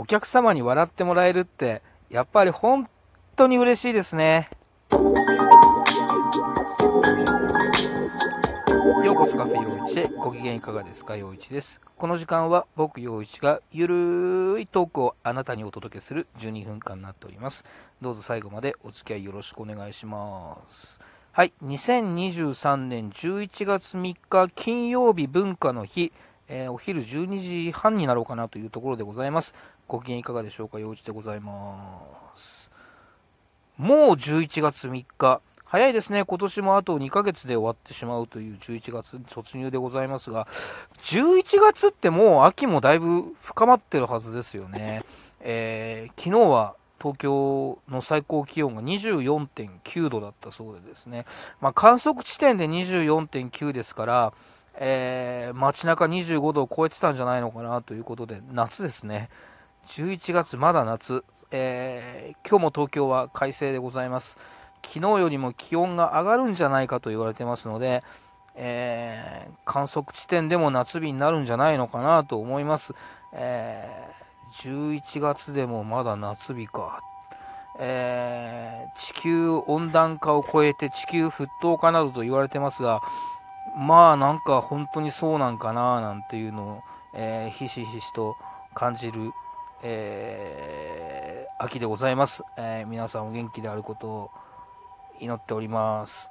お客様に笑ってもらえるって、やっぱり本当に嬉しいですね。ようこそカフェ陽一へご機嫌いかがですか？陽一です。この時間は僕陽一がゆるいトークをあなたにお届けする12分間になっております。どうぞ最後までお付き合いよろしくお願いします。はい、2023年11月3日金曜日文化の日、えー、お昼12時半になろうかなというところでございます。ご機嫌いかがでしょうか陽一でございます。もう11月3日。早いですね。今年もあと2ヶ月で終わってしまうという11月突入でございますが、11月ってもう秋もだいぶ深まってるはずですよね。えー、昨日は東京の最高気温が24.9度だったそうでですね、まあ、観測地点で24.9ですから、えー、街中25度を超えてたんじゃないのかなということで、夏ですね。11月、まだ夏。えー、今日も東京は快晴でございます。昨日よりも気温が上がるんじゃないかと言われてますので、えー、観測地点でも夏日になるんじゃないのかなと思います。えー、11月でもまだ夏日か。えー、地球温暖化を超えて地球沸騰化などと言われてますが、まあなんか本当にそうなんかななんていうのを、えー、ひしひしと感じる、えー、秋でございます、えー、皆さんお元気であることを祈っております。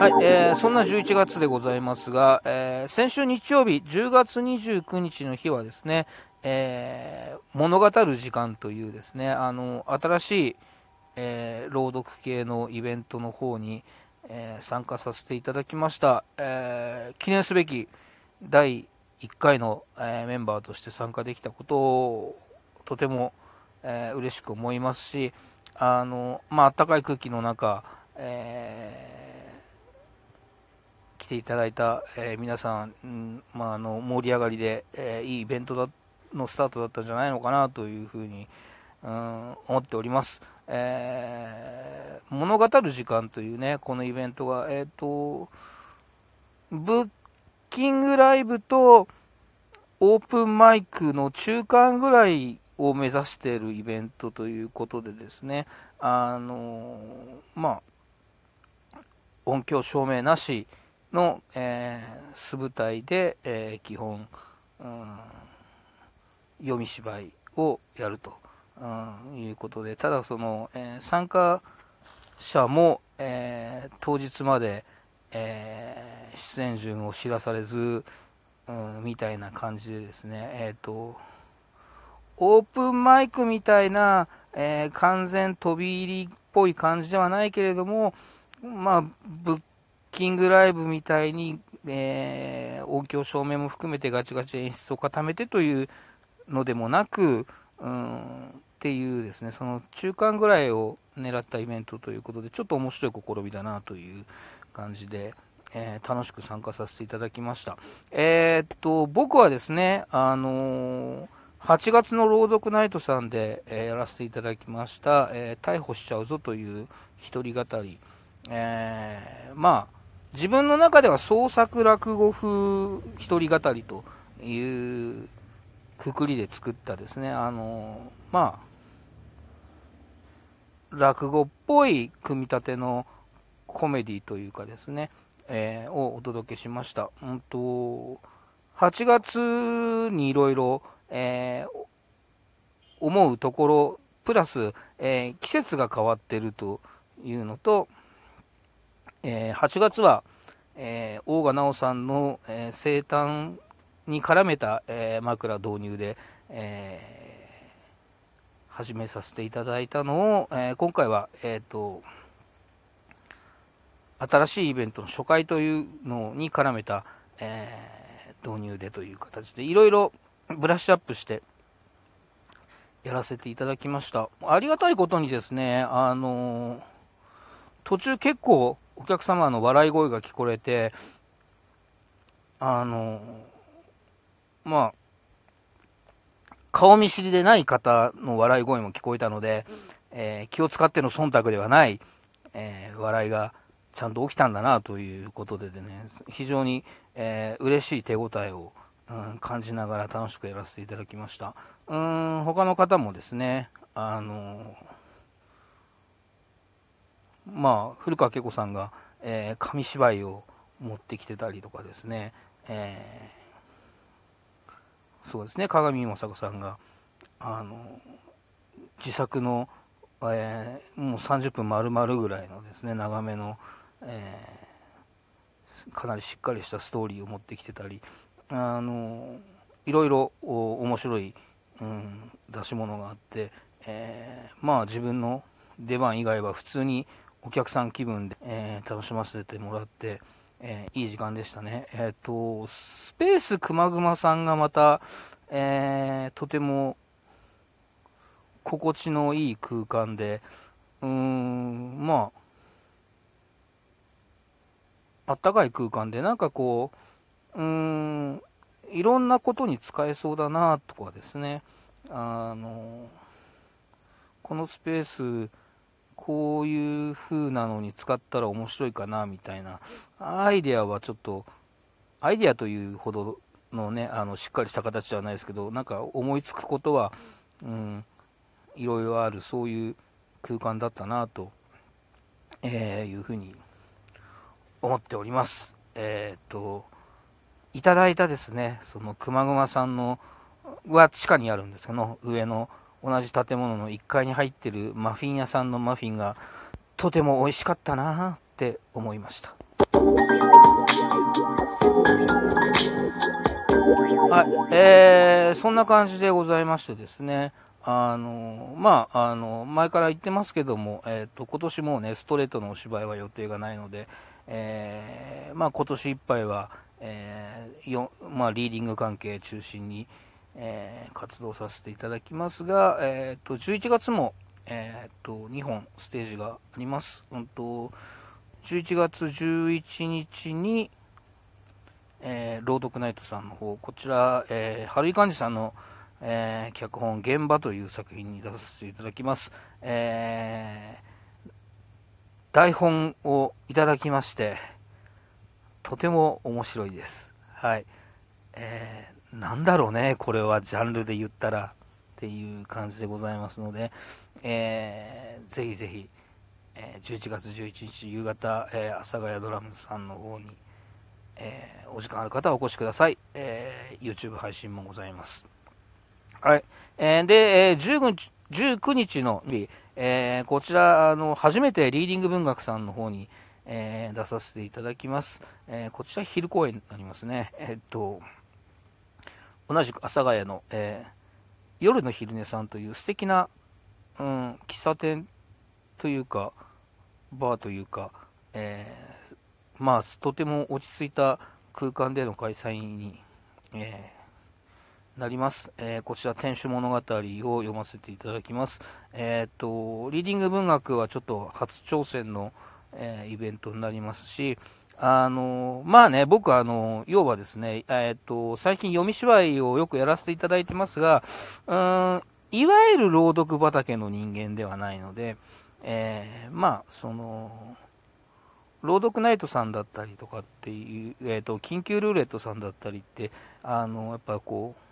はい、えー、そんな11月でございますが、えー、先週日曜日、10月29日の日はですね、えー、物語る時間というですね、あの、新しい、えー、朗読系のイベントの方に、えー、参加させていただきました。え記念すべき第1回の、えメンバーとして参加できたことをとても、えー、嬉しく思いますし、あの、まあ、暖かい空気の中、えー、来ていただいた、えー、皆さん、んまあ、あの盛り上がりで、え、いいイベントだのスタートだったんじゃないのかなというふうに、うん、思っております。え、物語る時間というね、このイベントが、えっ、と、ブッキングライブとオープンマイクの中間ぐらいを目指しているイベントということでですね、あのまあ、音響照明なしの、えー、素舞台で、えー、基本、うん、読み芝居をやると、うん、いうことで、ただその、えー、参加者も、え当日まで、え演順を知らされず、うん、みたいな感じでですね、えっ、と、オープンマイクみたいな、えー、完全飛び入りっぽい感じではないけれども、まあ、ブッキングライブみたいに、えー、音響照明も含めてガチガチ演出を固めてというのでもなく、うん、っていうですね、その中間ぐらいを狙ったイベントということで、ちょっと面白い試みだなという感じで、えー、楽しく参加させていただきました。えー、っと、僕はですね、あのー8月の朗読ナイトさんで、え、やらせていただきました、え、逮捕しちゃうぞという一人語り、え、まあ、自分の中では創作落語風一人語りというくくりで作ったですね、あのまあ、落語っぽい組み立てのコメディというかですね、えをお届けしました。うんと8月にいろいろ、思うところ、プラス、えー、季節が変わってるというのと、えー、8月は、えー、大賀直さんの、え、生誕に絡めた、え、枕導入で、え、始めさせていただいたのを、え、今回は、えーと、新しいイベントの初回というのに絡めた、えー、導入でという形でいろいろブラッシュアップしてやらせていただきました。ありがたいことにですね、あの途中結構お客様の笑い声が聞こえて、あのまあ、顔見知りでない方の笑い声も聞こえたので、えー、気を使っての忖度ではない、えー、笑いがちゃんと起きたんだなということででね、非常に、えー、嬉しい手応えを、うん、感じながら楽しくやらせていただきました。うん他の方もですね、あのまあ、古川恵子さんが、えー、紙芝居を持ってきてたりとかですね、えー、そうですね、鏡正子さんが、あの自作の、えー、もう30分丸々ぐらいのですね、長めの、えー、かなりしっかりしたストーリーを持ってきてたり、あのいろいろ面白い、うん、出し物があって、えー、まあ自分の出番以外は普通にお客さん気分で、えー、楽しませてもらって、えー、いい時間でしたね。えっ、と、スペースくまぐまさんがまた、えとても心地のいい空間で、うーん、まあ、あったかい空間で、なんかこう、うーん、いろんなことに使えそうだなとかですね、あの、このスペース、こういう風なのに使ったら面白いかなみたいな。アイデアはちょっとアイデアというほどのねあのしっかりした形ではないですけどなんか思いつくことは、うん、いろいろあるそういう空間だったなと、え、いうふうに思っております。えっ、といただいたですねそのくまぐまさんのは地下にあるんですけど上の同じ建物の1階に入ってるマフィン屋さんのマフィンがとても美味しかったなって思いました。はい、えー、そんな感じでございましてですねあのまあ、あの前から言ってますけども、えーと、今年もねストレートのお芝居は予定がないので、えー、まあ、今年いっぱいは、えーよまあ、リーディング関係中心に、えー、活動させていただきますが、えーと、11月も、えーと、2本ステージがあります。うんと、11月11日に、えー、朗読ナイトさんの方、こちら、えー、春井寛治さんの、えー、脚本、現場という作品に出させていただきます。えー、台本をいただきまして、とても面白いです。はい。えーなんだろうね、これはジャンルで言ったらっていう感じでございますので、えー、ぜひぜひ、えー、11月11日夕方、えー、阿佐ヶ谷ドラムさんの方に、えー、お時間ある方はお越しください、えー、YouTube 配信もございます。はい。えー、で、えー、19日の日、えー、こちら、あの、初めてリーディング文学さんの方に、えー、出させていただきます。えー、こちら昼公演になりますね。え、っと、同じく阿佐ヶ谷の、え、夜の昼寝さんという素敵な、うん、喫茶店というか、バーというか、え、まあ、とても落ち着いた空間での開催に、えー、なります、えー、こちら、天守物語を読ませていただきます。えっ、と、リーディング文学はちょっと初挑戦の、えイベントになりますし、あのまあね、僕あの要はですね、えー、っと、最近読み芝居をよくやらせていただいてますが、うん、いわゆる朗読畑の人間ではないので、えー、まあ、その、朗読ナイトさんだったりとかっていう、えー、っと、緊急ルーレットさんだったりって、あの、やっぱこう、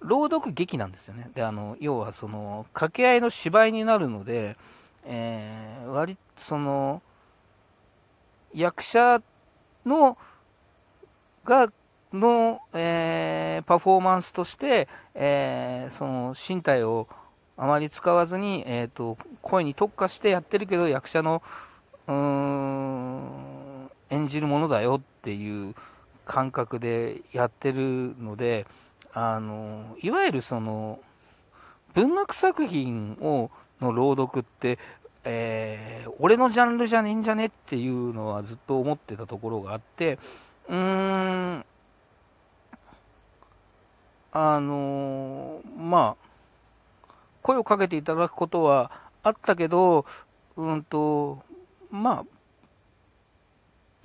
朗読劇なんですよね。で、あの、要はその、掛け合いの芝居になるので、えー、割、その、役者のがの、えー、パフォーマンスとして、えー、その身体をあまり使わずに、えーと、声に特化してやってるけど役者のうん演じるものだよっていう感覚でやってるのであのいわゆるその文学作品をの朗読ってえー、俺のジャンルじゃねえんじゃねっていうのはずっと思ってたところがあって、うーん、あの、まあ、声をかけていただくことはあったけど、うんと、ま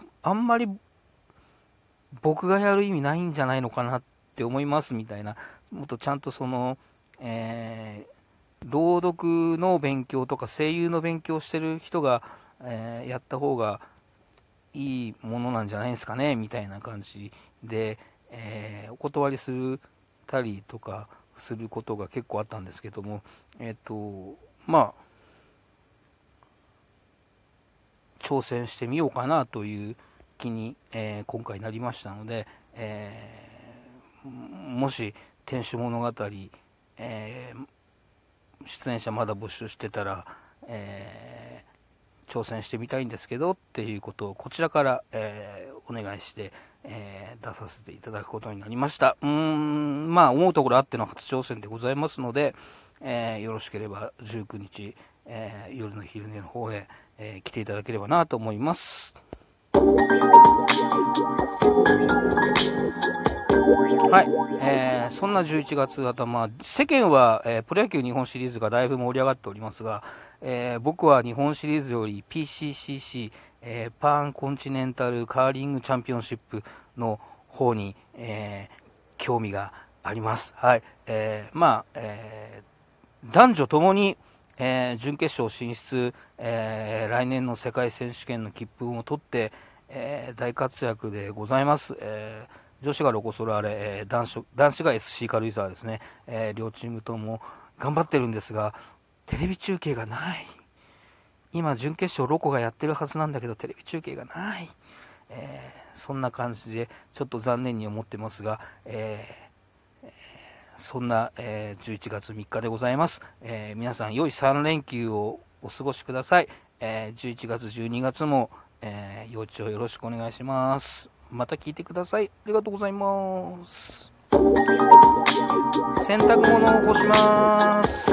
あ、あんまり僕がやる意味ないんじゃないのかなっって思いますみたいな、もっとちゃんとその、えー朗読の勉強とか声優の勉強してる人が、えー、やった方がいいものなんじゃないですかねみたいな感じで、えー、お断りするたりとかすることが結構あったんですけども、えっ、と、まあ、挑戦してみようかなという気に、えー、今回なりましたので、えー、もし天守物語、えー、出演者まだ募集してたら、え挑戦してみたいんですけどっていうことをこちらから、えお願いして、え出させていただくことになりました。うん、まあ思うところあっての初挑戦でございますので、えよろしければ19日、え夜の昼寝の方へ、え来ていただければなと思います。はい、えー、そんな11月頭、世間は、えー、プロ野球日本シリーズがだいぶ盛り上がっておりますが、えー、僕は日本シリーズより PCCC、えー、パンコンチネンタルカーリングチャンピオンシップの方に、え興味があります。はい、えまあ、え男女ともに、え準決勝進出、え来年の世界選手権の切符を取って、え大活躍でございます。えー女子がロコ・ソラーレ、えー、男子男子が SC 軽井沢ですね、えー、両チームとも頑張ってるんですが、テレビ中継がない。今、準決勝、ロコがやってるはずなんだけど、テレビ中継がない。えー、そんな感じで、ちょっと残念に思ってますが、えー、そんな、えー、11月3日でございます。え皆さん、良い3連休をお過ごしください。え11月、12月も、えー、幼稚をよろしくお願いします。また聞いてください。ありがとうございます。洗濯物を干します。